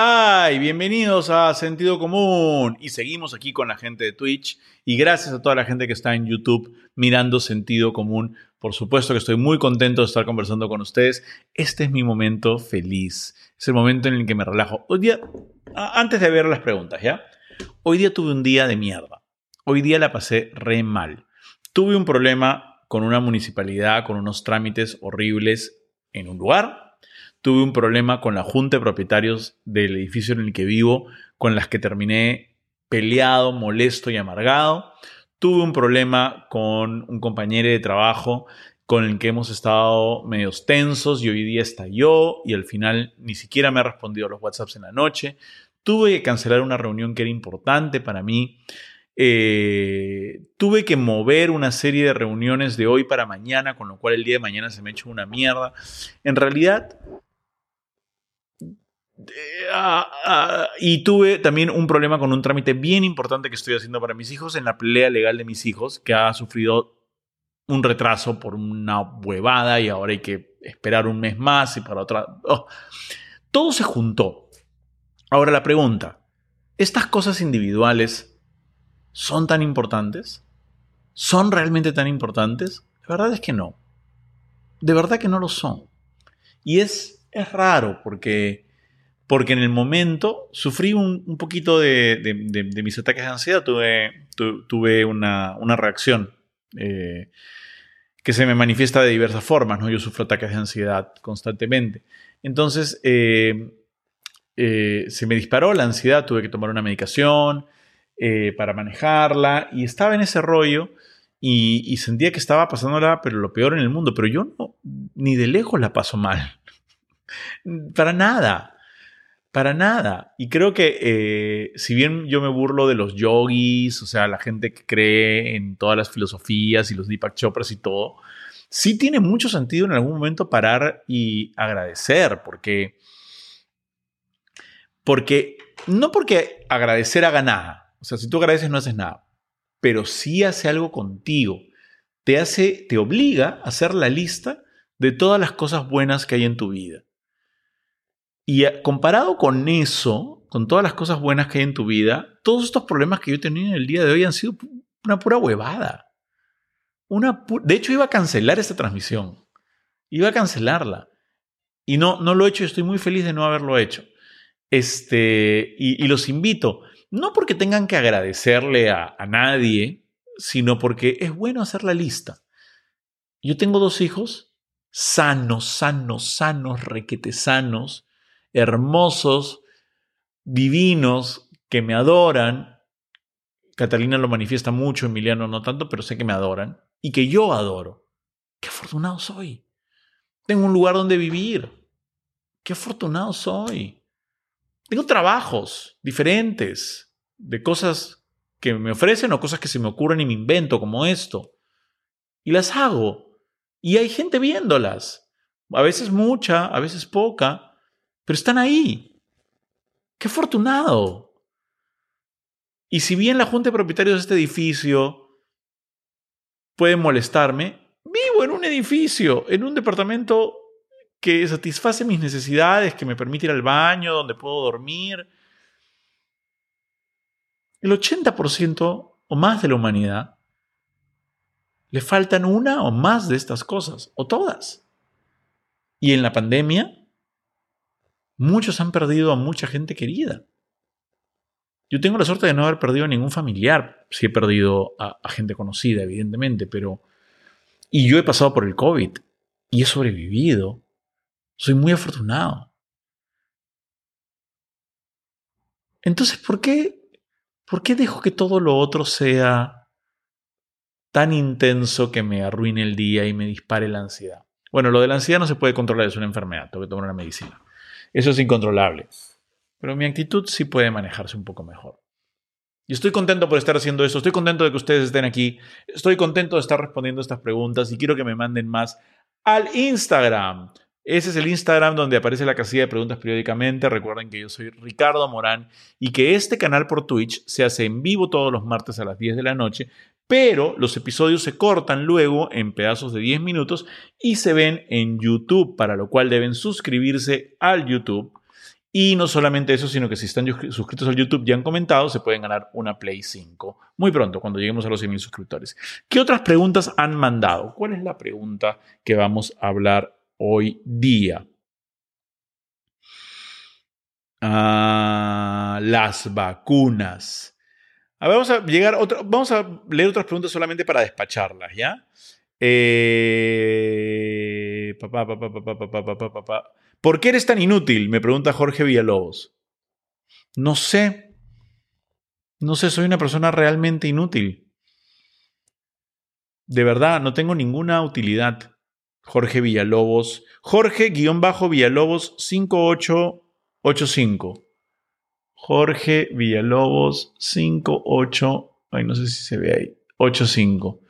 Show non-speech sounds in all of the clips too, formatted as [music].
¡Ay! Bienvenidos a Sentido Común. Y seguimos aquí con la gente de Twitch. Y gracias a toda la gente que está en YouTube mirando Sentido Común. Por supuesto que estoy muy contento de estar conversando con ustedes. Este es mi momento feliz. Es el momento en el que me relajo. Hoy día, antes de ver las preguntas, ¿ya? Hoy día tuve un día de mierda. Hoy día la pasé re mal. Tuve un problema con una municipalidad, con unos trámites horribles en un lugar Tuve un problema con la junta de propietarios del edificio en el que vivo, con las que terminé peleado, molesto y amargado. Tuve un problema con un compañero de trabajo con el que hemos estado medios tensos y hoy día estalló y al final ni siquiera me ha respondido los WhatsApps en la noche. Tuve que cancelar una reunión que era importante para mí. Eh, tuve que mover una serie de reuniones de hoy para mañana, con lo cual el día de mañana se me ha hecho una mierda. En realidad, y tuve también un problema con un trámite bien importante que estoy haciendo para mis hijos en la pelea legal de mis hijos, que ha sufrido un retraso por una huevada y ahora hay que esperar un mes más y para otra... Oh. Todo se juntó. Ahora la pregunta, ¿estas cosas individuales son tan importantes? ¿Son realmente tan importantes? La verdad es que no. De verdad que no lo son. Y es, es raro porque porque en el momento sufrí un, poquito de, mis ataques de ansiedad, tuve, tuve una, reacción eh, que se me manifiesta de diversas formas, ¿no? Yo sufro ataques de ansiedad constantemente. Entonces, eh, eh, se me disparó la ansiedad, tuve que tomar una medicación para manejarla y estaba en ese rollo y, y, sentía que estaba pasándola, pero lo peor en el mundo, pero yo no, ni de lejos la paso mal. [laughs] para nada. Para nada. Y creo que eh, si bien yo me burlo de los yogis, o sea, la gente que cree en todas las filosofías y los Deepak Chopras y todo, sí tiene mucho sentido en algún momento parar y agradecer, porque, porque no porque agradecer haga nada, o sea, si tú agradeces no haces nada, pero sí hace algo contigo, te hace, te obliga a hacer la lista de todas las cosas buenas que hay en tu vida. Y eh, comparado con eso, con todas las cosas buenas que hay en tu vida, todos estos problemas que yo he tenido en el día de hoy han sido una pura huevada. Una de hecho, iba a cancelar esta transmisión. Iba a cancelarla. Y no, no lo he hecho y estoy muy feliz de no haberlo hecho. Este, y, los invito, no porque tengan que agradecerle a, a nadie, sino porque es bueno hacer la lista. Yo tengo dos hijos sanos, sanos, sanos, requete sanos, hermosos, divinos, que me adoran. Catalina lo manifiesta mucho, Emiliano no tanto, pero sé que me adoran y que yo adoro. Qué afortunado soy. Tengo un lugar donde vivir. Qué afortunado soy. Tengo trabajos diferentes de cosas que me ofrecen o cosas que se me ocurren y me invento como esto. Y las hago. Y hay gente viéndolas. A veces mucha, a veces poca, pero están ahí. ¡Qué afortunado! Y si bien la Junta de Propietarios de este edificio puede molestarme, vivo en un edificio, en un departamento que satisface mis necesidades, que me permite ir al baño, donde puedo dormir. El 80% o más de la humanidad le faltan una o más de estas cosas, o todas. Y en la pandemia, Muchos han perdido a mucha gente querida. Yo tengo la suerte de no haber perdido a ningún familiar. Sí he perdido a, gente conocida, evidentemente, pero... Y yo he pasado por el COVID y he sobrevivido. Soy muy afortunado. Entonces, ¿por qué, ¿por qué dejo que todo lo otro sea tan intenso que me arruine el día y me dispare la ansiedad? Bueno, lo de la ansiedad no se puede controlar, es una enfermedad, tengo que tomar una medicina. Eso es incontrolable. Pero mi actitud sí puede manejarse un poco mejor. Y estoy contento por estar haciendo eso, estoy contento de que ustedes estén aquí, estoy contento de estar respondiendo estas preguntas y quiero que me manden más al Instagram. Ese es el Instagram donde aparece la casilla de preguntas periódicamente. Recuerden que yo soy Ricardo Morán y que este canal por Twitch se hace en vivo todos los martes a las 10 de la noche, pero los episodios se cortan luego en pedazos de 10 minutos y se ven en YouTube, para lo cual deben suscribirse al YouTube Y no solamente eso, sino que si están suscritos al YouTube y han comentado, se pueden ganar una Play 5 muy pronto, cuando lleguemos a los 100.000 suscriptores. ¿Qué otras preguntas han mandado? ¿Cuál es la pregunta que vamos a hablar hoy día? Ah, las vacunas. A ver, vamos a llegar vamos a leer otras preguntas solamente para despacharlas, ¿ya? Eh. ¿Por qué eres tan inútil? Me pregunta Jorge Villalobos. No sé. No sé, soy una persona realmente inútil. De verdad, no tengo ninguna utilidad. Jorge Villalobos. Jorge-Villalobos 5885. Jorge Villalobos 58. Ay, no sé si se ve ahí. 85.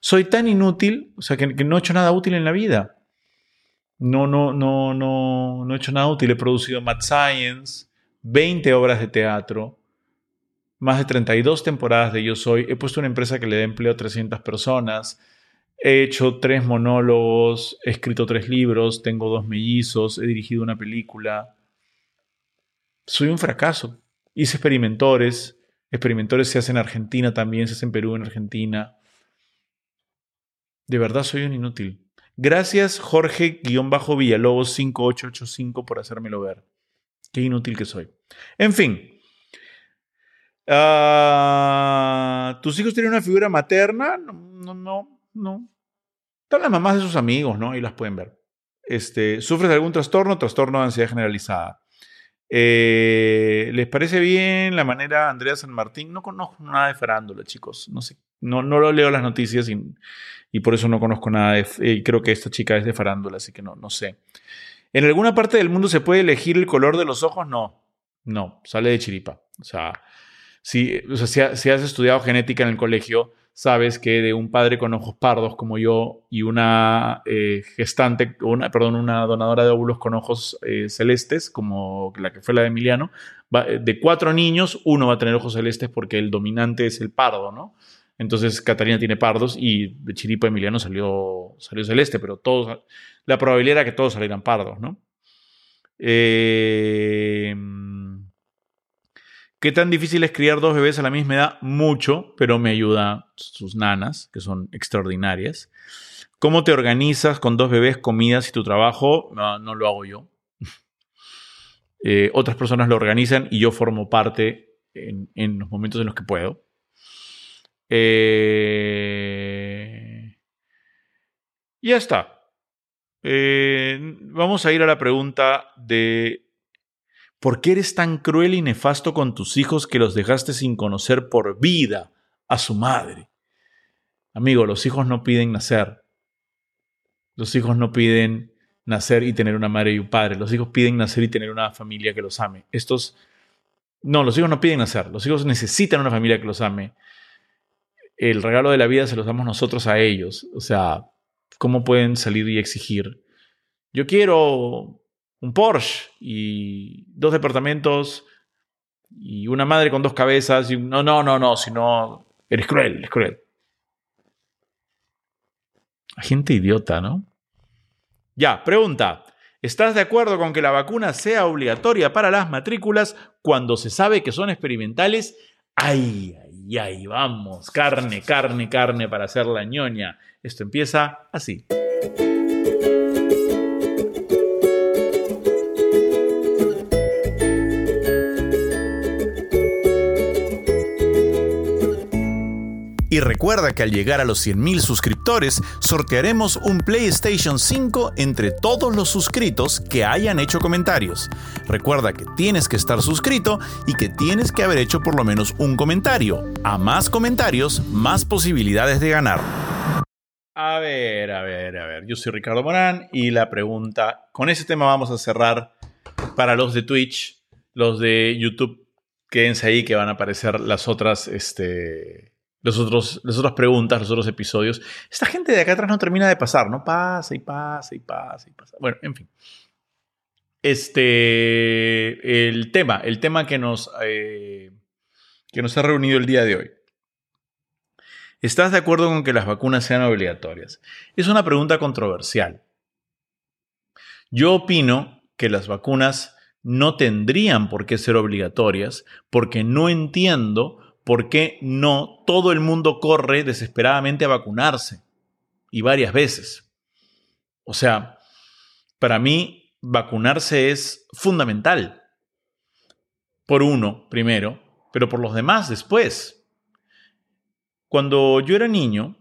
Soy tan inútil, o sea, que, no he hecho nada útil en la vida no, no, no, no, no he hecho nada útil. He producido Mad Science, 20 obras de teatro, más de 32 temporadas de Yo Soy. He puesto una empresa que le da empleo a 300 personas. He hecho tres monólogos, he escrito tres libros, tengo dos mellizos, he dirigido una película. Soy un fracaso. Hice experimentores. Experimentores se hacen en Argentina también, se hacen en Perú, en Argentina. De verdad soy un inútil. Gracias Jorge-Villalobos 5885 por hacérmelo ver. Qué inútil que soy. En fin. Ah, ¿Tus hijos tienen una figura materna? No, no, no. no. Están las mamás de sus amigos, ¿no? Ahí las pueden ver. Este, ¿Sufres de algún trastorno? Trastorno de ansiedad generalizada. Eh, ¿Les parece bien la manera Andrea San Martín? No conozco nada de farándula, chicos. No sé. No, no lo leo las noticias y, y por eso no conozco nada de... Creo que esta chica es de farándula, así que no, no sé. ¿En alguna parte del mundo se puede elegir el color de los ojos? No, no, sale de chiripa. O sea, si, si, has estudiado genética en el colegio, sabes que de un padre con ojos pardos como yo y una eh, gestante, una, perdón, una donadora de óvulos con ojos eh, celestes, como la que fue la de Emiliano, de cuatro niños, uno va a tener ojos celestes porque el dominante es el pardo, ¿no? Entonces Catalina tiene pardos y de Chiripa Emiliano salió, salió celeste, pero todos, la probabilidad era que todos salieran pardos, ¿no? Eh, ¿Qué tan difícil es criar dos bebés a la misma edad? Mucho, pero me ayuda sus nanas, que son extraordinarias. ¿Cómo te organizas con dos bebés, comidas y tu trabajo? No, lo hago yo. [laughs] Eh, otras personas lo organizan y yo formo parte en, los momentos en los que puedo. Eh, ya está. Eh, vamos a ir a la pregunta de ¿por qué eres tan cruel y nefasto con tus hijos que los dejaste sin conocer por vida a su madre? Amigo, los hijos no piden nacer. Los hijos no piden nacer y tener una madre y un padre. Los hijos piden nacer y tener una familia que los ame. Estos... No, los hijos no piden nacer. Los hijos necesitan una familia que los ame el regalo de la vida se los damos nosotros a ellos. O sea, ¿cómo pueden salir y exigir? Yo quiero un Porsche y dos departamentos y una madre con dos cabezas. Y... No, no, no, no, sino eres cruel, eres cruel. Gente idiota, ¿no? Ya, pregunta. ¿Estás de acuerdo con que la vacuna sea obligatoria para las matrículas cuando se sabe que son experimentales? Ay, y ahí vamos, carne, carne, carne para hacer la ñoña. Esto empieza así. Y recuerda que al llegar a los 100.000 suscriptores, sortearemos un PlayStation 5 entre todos los suscritos que hayan hecho comentarios. Recuerda que tienes que estar suscrito y que tienes que haber hecho por lo menos un comentario. A más comentarios, más posibilidades de ganar. A ver, a ver, a ver. Yo soy Ricardo Morán y la pregunta, con ese tema vamos a cerrar para los de Twitch, los de YouTube, quédense ahí que van a aparecer las otras, este, las otras preguntas, los otros episodios. Esta gente de acá atrás no termina de pasar, ¿no? Pasa y pasa y pasa y pasa. Bueno, en fin. Este, el tema, el tema que nos, eh, que nos ha reunido el día de hoy. ¿Estás de acuerdo con que las vacunas sean obligatorias? Es una pregunta controversial. Yo opino que las vacunas no tendrían por qué ser obligatorias porque no entiendo por qué no todo el mundo corre desesperadamente a vacunarse y varias veces. O sea, para mí vacunarse es fundamental. Por uno, primero, pero por los demás después. Cuando yo era niño,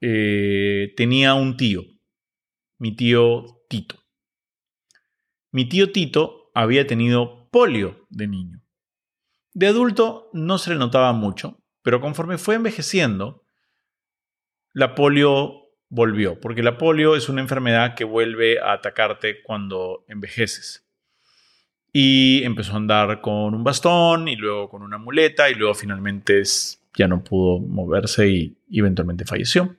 eh, tenía un tío, mi tío Tito. Mi tío Tito había tenido polio de niño. De adulto no se le notaba mucho, pero conforme fue envejeciendo, la polio volvió, porque la polio es una enfermedad que vuelve a atacarte cuando envejeces. Y empezó a andar con un bastón y luego con una muleta y luego finalmente ya no pudo moverse y eventualmente falleció.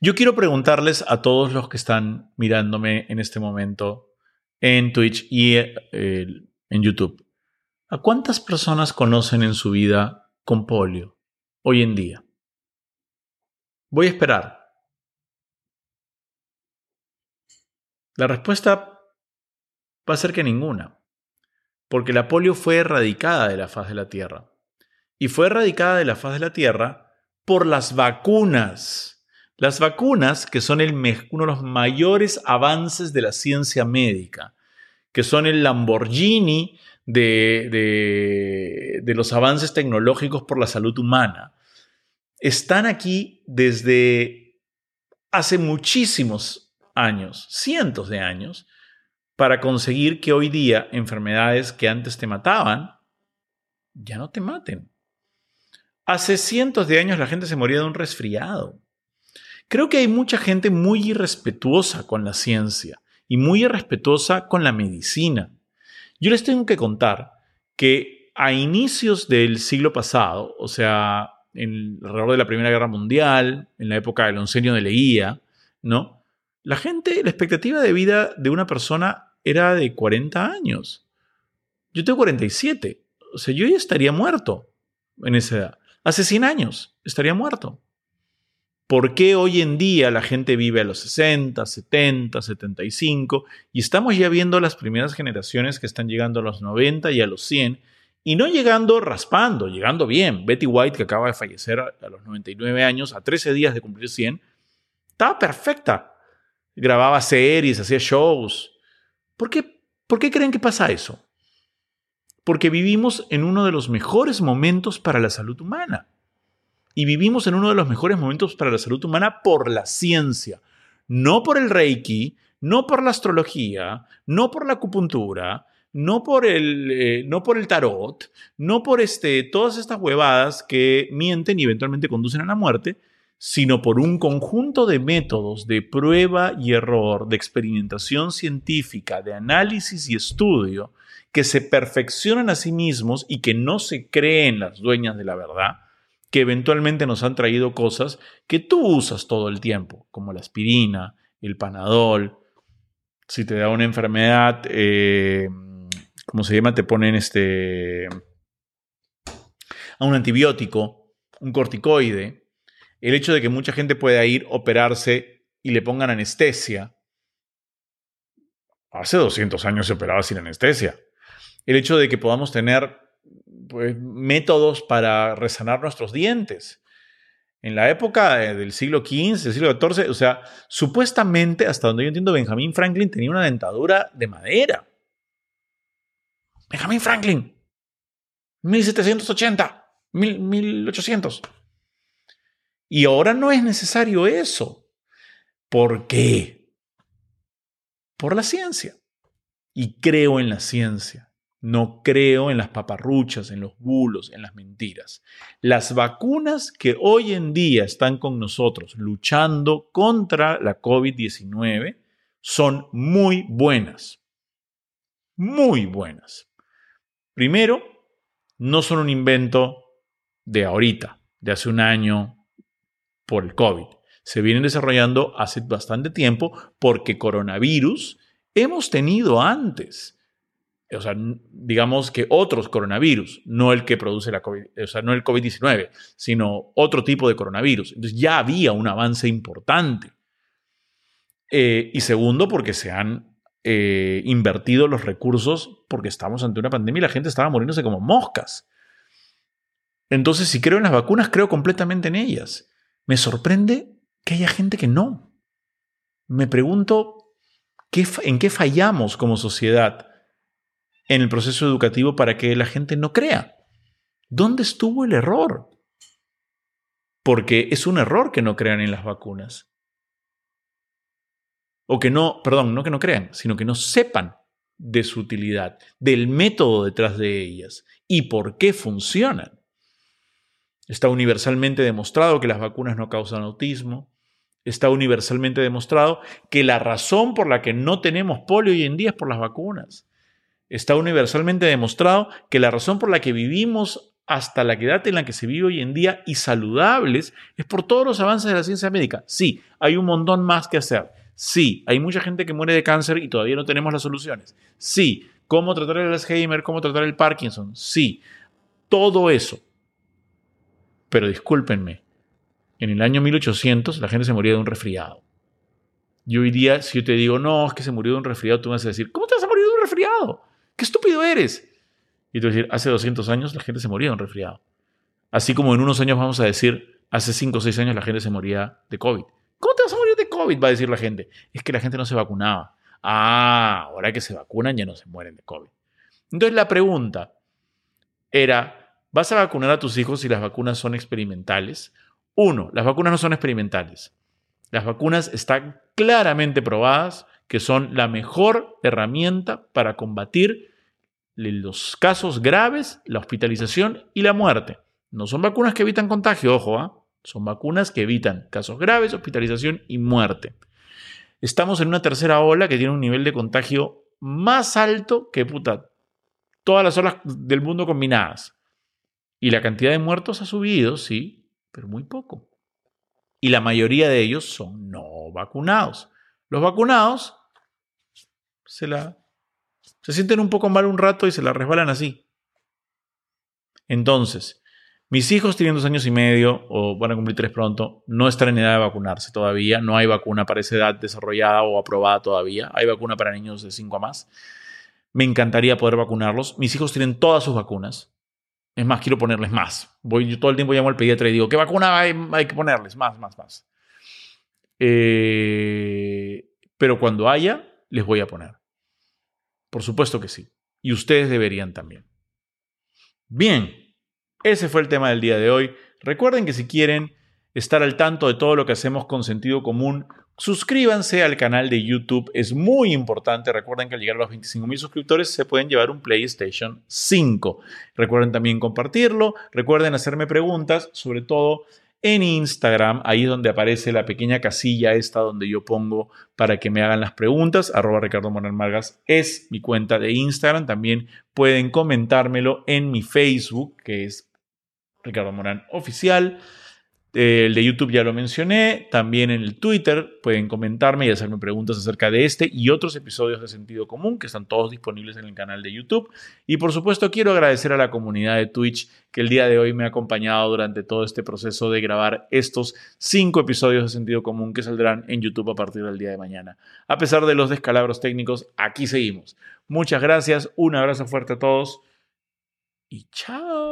Yo quiero preguntarles a todos los que están mirándome en este momento en Twitch y eh, en YouTube, ¿a cuántas personas conocen en su vida con polio hoy en día? Voy a esperar. La respuesta va a ser que ninguna, porque la polio fue erradicada de la faz de la Tierra. Y fue erradicada de la faz de la Tierra por las vacunas. Las vacunas, que son uno de los mayores avances de la ciencia médica, que son el Lamborghini de, de los avances tecnológicos por la salud humana, están aquí desde hace muchísimos años, cientos de años, para conseguir que hoy día enfermedades que antes te mataban, ya no te maten. Hace cientos de años la gente se moría de un resfriado. Creo que hay mucha gente muy irrespetuosa con la ciencia y muy irrespetuosa con la medicina. Yo les tengo que contar que a inicios del siglo pasado, o sea, en, alrededor de la Primera Guerra Mundial, en la época del oncenio de Leía, ¿no? La gente, la expectativa de vida de una persona era de 40 años. Yo tengo 47. O sea, yo ya estaría muerto en esa edad. Hace 100 años estaría muerto. ¿Por qué hoy en día la gente vive a los 60, 70, 75 y estamos ya viendo las primeras generaciones que están llegando a los 90 y a los 100 y no llegando raspando, llegando bien. Betty White, que acaba de fallecer a los 99 años, a 13 días de cumplir 100, estaba perfecta. Grababa series, hacía shows. ¿Por qué, ¿Por qué creen que pasa eso? Porque vivimos en uno de los mejores momentos para la salud humana. Y vivimos en uno de los mejores momentos para la salud humana por la ciencia, no por el reiki, no por la astrología, no por la acupuntura, no por el, eh, no por el tarot, no por este, todas estas huevadas que mienten y eventualmente conducen a la muerte, sino por un conjunto de métodos de prueba y error, de experimentación científica, de análisis y estudio, que se perfeccionan a sí mismos y que no se creen las dueñas de la verdad, que eventualmente nos han traído cosas que tú usas todo el tiempo, como la aspirina, el panadol, si te da una enfermedad, eh, ¿cómo se llama? Te ponen este, a un antibiótico, un corticoide, el hecho de que mucha gente pueda ir, operarse y le pongan anestesia. Hace 200 años se operaba sin anestesia. El hecho de que podamos tener pues, métodos para resanar nuestros dientes. En la época del siglo XV, del siglo XIV, o sea, supuestamente, hasta donde yo entiendo, Benjamin Franklin tenía una dentadura de madera. Benjamin Franklin. 1780, 1800. Y ahora no es necesario eso. ¿Por qué? Por la ciencia. Y creo en la ciencia. No creo en las paparruchas, en los bulos, en las mentiras. Las vacunas que hoy en día están con nosotros luchando contra la COVID-19 son muy buenas. Muy buenas. Primero, no son un invento de ahorita, de hace un año por el COVID. Se vienen desarrollando hace bastante tiempo porque coronavirus hemos tenido antes. O sea, digamos que otros coronavirus, no el que produce la COVID, o sea, no el COVID-19, sino otro tipo de coronavirus. Entonces ya había un avance importante. Eh, y segundo, porque se han eh, invertido los recursos porque estamos ante una pandemia y la gente estaba muriéndose como moscas. Entonces, si creo en las vacunas, creo completamente en ellas. Me sorprende que haya gente que no. Me pregunto ¿qué, en qué fallamos como sociedad en el proceso educativo para que la gente no crea. ¿Dónde estuvo el error? Porque es un error que no crean en las vacunas. O que no, perdón, no que no crean, sino que no sepan de su utilidad, del método detrás de ellas y por qué funcionan. Está universalmente demostrado que las vacunas no causan autismo. Está universalmente demostrado que la razón por la que no tenemos polio hoy en día es por las vacunas. Está universalmente demostrado que la razón por la que vivimos hasta la edad en la que se vive hoy en día y saludables es por todos los avances de la ciencia médica. Sí, hay un montón más que hacer. Sí, hay mucha gente que muere de cáncer y todavía no tenemos las soluciones. Sí, cómo tratar el Alzheimer, cómo tratar el Parkinson. Sí, todo eso. Pero discúlpenme, en el año 1800 la gente se moría de un resfriado. Y hoy día, si yo te digo, no, es que se murió de un resfriado, tú me vas a decir, ¿cómo te vas a morir de un resfriado? ¡Qué estúpido eres! Y tú decir, hace 200 años la gente se moría de un resfriado. Así como en unos años vamos a decir, hace 5 o 6 años la gente se moría de COVID. ¿Cómo te vas a morir de COVID? Va a decir la gente. Es que la gente no se vacunaba. Ah, ahora que se vacunan ya no se mueren de COVID. Entonces la pregunta era, ¿vas a vacunar a tus hijos si las vacunas son experimentales? Uno, las vacunas no son experimentales. Las vacunas están claramente probadas que son la mejor herramienta para combatir los casos graves, la hospitalización y la muerte. No son vacunas que evitan contagio, ojo, ¿ah? son vacunas que evitan casos graves, hospitalización y muerte. Estamos en una tercera ola que tiene un nivel de contagio más alto que puta, todas las olas del mundo combinadas. Y la cantidad de muertos ha subido, sí, pero muy poco. Y la mayoría de ellos son no vacunados. Los vacunados se la... Se sienten un poco mal un rato y se la resbalan así. Entonces, mis hijos tienen dos años y medio, o van a cumplir tres pronto, no están en edad de vacunarse todavía. No hay vacuna para esa edad desarrollada o aprobada todavía. Hay vacuna para niños de 5 a más. Me encantaría poder vacunarlos. Mis hijos tienen todas sus vacunas. Es más, quiero ponerles más. Voy, yo todo el tiempo llamo al pediatra y digo, ¿qué vacuna hay, hay que ponerles? Más, más, más. Eh, pero cuando haya, les voy a poner. Por supuesto que sí. Y ustedes deberían también. Bien, ese fue el tema del día de hoy. Recuerden que si quieren estar al tanto de todo lo que hacemos con sentido común, suscríbanse al canal de YouTube. Es muy importante. Recuerden que al llegar a los 25.000 suscriptores se pueden llevar un PlayStation 5. Recuerden también compartirlo. Recuerden hacerme preguntas, sobre todo en Instagram, ahí es donde aparece la pequeña casilla esta donde yo pongo para que me hagan las preguntas. Arroba Ricardo Morán Margas es mi cuenta de Instagram. También pueden comentármelo en mi Facebook, que es Ricardo Morán Oficial. El de YouTube ya lo mencioné, también en el Twitter pueden comentarme y hacerme preguntas acerca de este y otros episodios de Sentido Común que están todos disponibles en el canal de YouTube. Y por supuesto quiero agradecer a la comunidad de Twitch que el día de hoy me ha acompañado durante todo este proceso de grabar estos cinco episodios de Sentido Común que saldrán en YouTube a partir del día de mañana. A pesar de los descalabros técnicos, aquí seguimos. Muchas gracias, un abrazo fuerte a todos y chao.